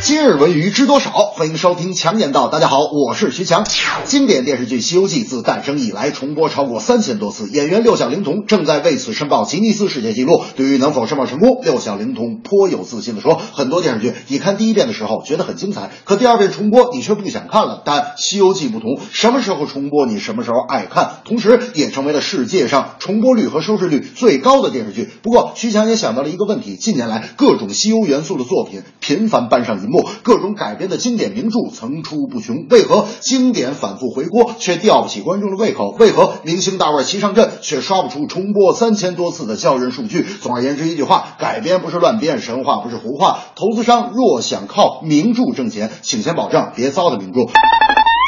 今日文娱知多少？欢迎收听强言道。大家好，我是徐强。经典电视剧《西游记》自诞生以来重播超过三千多次，演员六小龄童正在为此申报吉尼斯世界纪录。对于能否申报成功，六小龄童颇有自信地说：“很多电视剧你看第一遍的时候觉得很精彩，可第二遍重播你却不想看了。但《西游记》不同，什么时候重播你什么时候爱看，同时也成为了世界上重播率和收视率最高的电视剧。不过，徐强也想到了一个问题：近年来各种西游元素的作品频繁搬上银各种改编的经典名著层出不穷。为何经典反复回锅却吊不起观众的胃口？为何明星大腕齐上阵却刷不出重播三千多次的叫人数据？总而言之，一句话，改编不是乱编，神话不是胡话。投资商若想靠名著挣钱，请先保证别糟的名著。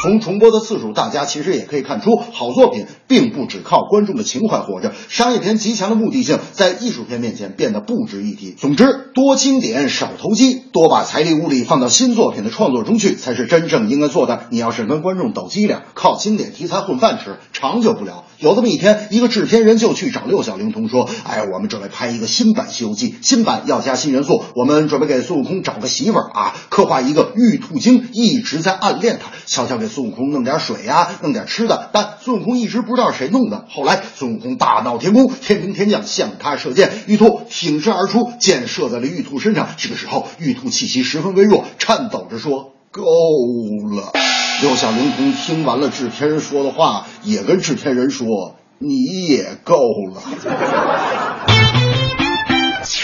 从重播的次数，大家其实也可以看出，好作品并不只靠观众的情怀活着。商业片极强的目的性，在艺术片面前变得不值一提。总之，多经典少投机，多把财力物力放到新作品的创作中去，才是真正应该做的。你要是跟观众斗机灵，靠经典题材混饭吃，长久不了。有这么一天，一个制片人就去找六小龄童说：“哎，我们准备拍一个新版《西游记》，新版要加新元素，我们准备给孙悟空找个媳妇儿啊，刻画一个玉兔精一直在暗恋他，悄悄给孙悟空弄点水呀、弄点吃的，但孙悟空一直不知道谁弄的。后来孙悟空大闹天宫，天兵天将向他射箭，玉兔挺身而出，箭射在了玉兔身上。这个时候，玉兔气息十分微弱，颤抖着说：“够了。”六小龄童听完了制片人说的话，也跟制片人说：“你也够了。”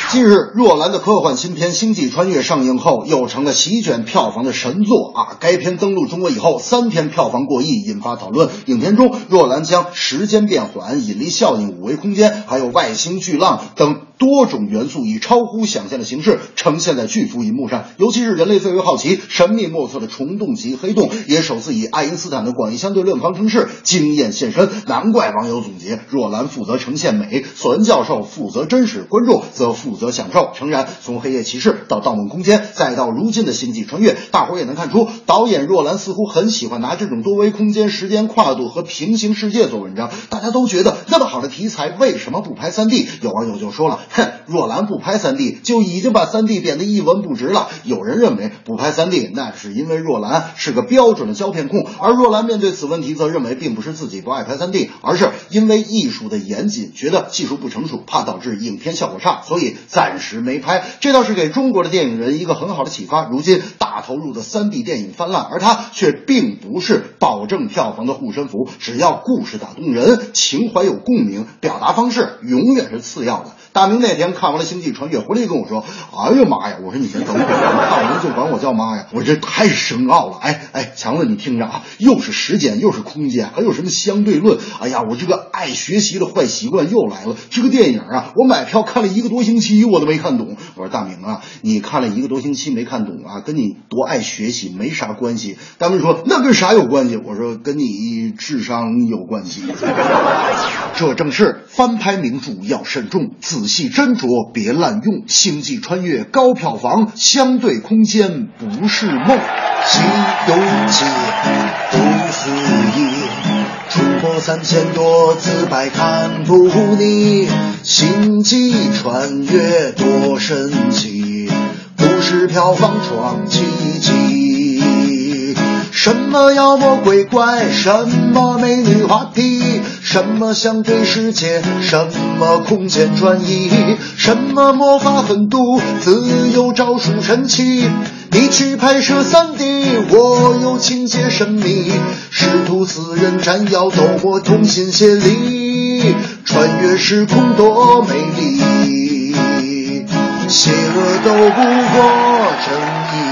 近日，若兰的科幻新片《星际穿越》上映后，又成了席卷票房的神作啊！该片登陆中国以后，三天票房过亿，引发讨论。影片中，若兰将时间变缓、引力效应、五维空间，还有外星巨浪等多种元素，以超乎想象的形式呈现在巨幅银幕上。尤其是人类最为好奇、神秘莫测的虫洞级黑洞，也首次以爱因斯坦的广义相对论方程式惊艳现身。难怪网友总结：若兰负责呈现美，索恩教授负责真实，观众则负责享受。诚然，从《黑夜骑士》到《盗梦空间》，再到如今的《星际穿越》，大伙儿也能看出，导演若兰似乎很喜欢拿这种多维空间、时间跨度和平行世界做文章。大家都觉得那么好的题材，为什么不拍 3D？有网友就说了：“哼，若兰不拍 3D 就已经把 3D 贬得一文不值了。”有人认为不拍 3D 那是因为若兰是个标准的胶片控，而若兰面对此问题则认为并不是自己不爱拍 3D，而是因为艺术的严谨，觉得技术不成熟，怕导致影片效果差，所以暂时没拍。这倒是给中国的电影人一个很好的启发。如今大投入的 3D 电影泛滥，而它却并不是保证票房的护身符。只要故事打动人，情怀有共鸣，表达方式永远是次要的。大明那天看完了《星际穿越》，回来跟我说：“哎呀妈呀！”我说：“你先等会儿，看完就管我叫妈呀！”我这太深奥了。哎哎，强子，你听着啊，又是时间，又是空间，还有什么相对论？哎呀，我这个爱学习的坏习惯又来了。这个电影啊，我买票看了一个多星期，我都没看懂。我说大明啊，你看了一个多星期没看懂啊，跟你多爱学习没啥关系。大明说：“那跟啥有关系？”我说：“跟你智商有关系。”这正是翻拍名著要慎重，仔细斟酌，别滥用。星际穿越高票房，相对空间不是梦。西游记不思议，重播三千多次百看不腻。星际穿越多神奇，故事票房创奇迹。什么妖魔鬼怪，什么美女话题，什么相对世界，什么空间转移，什么魔法狠毒，自有招数神奇。你去拍摄三 D，我有情节神秘，师徒四人斩妖斗魔，同心协力，穿越时空多美丽，邪恶斗不过正义。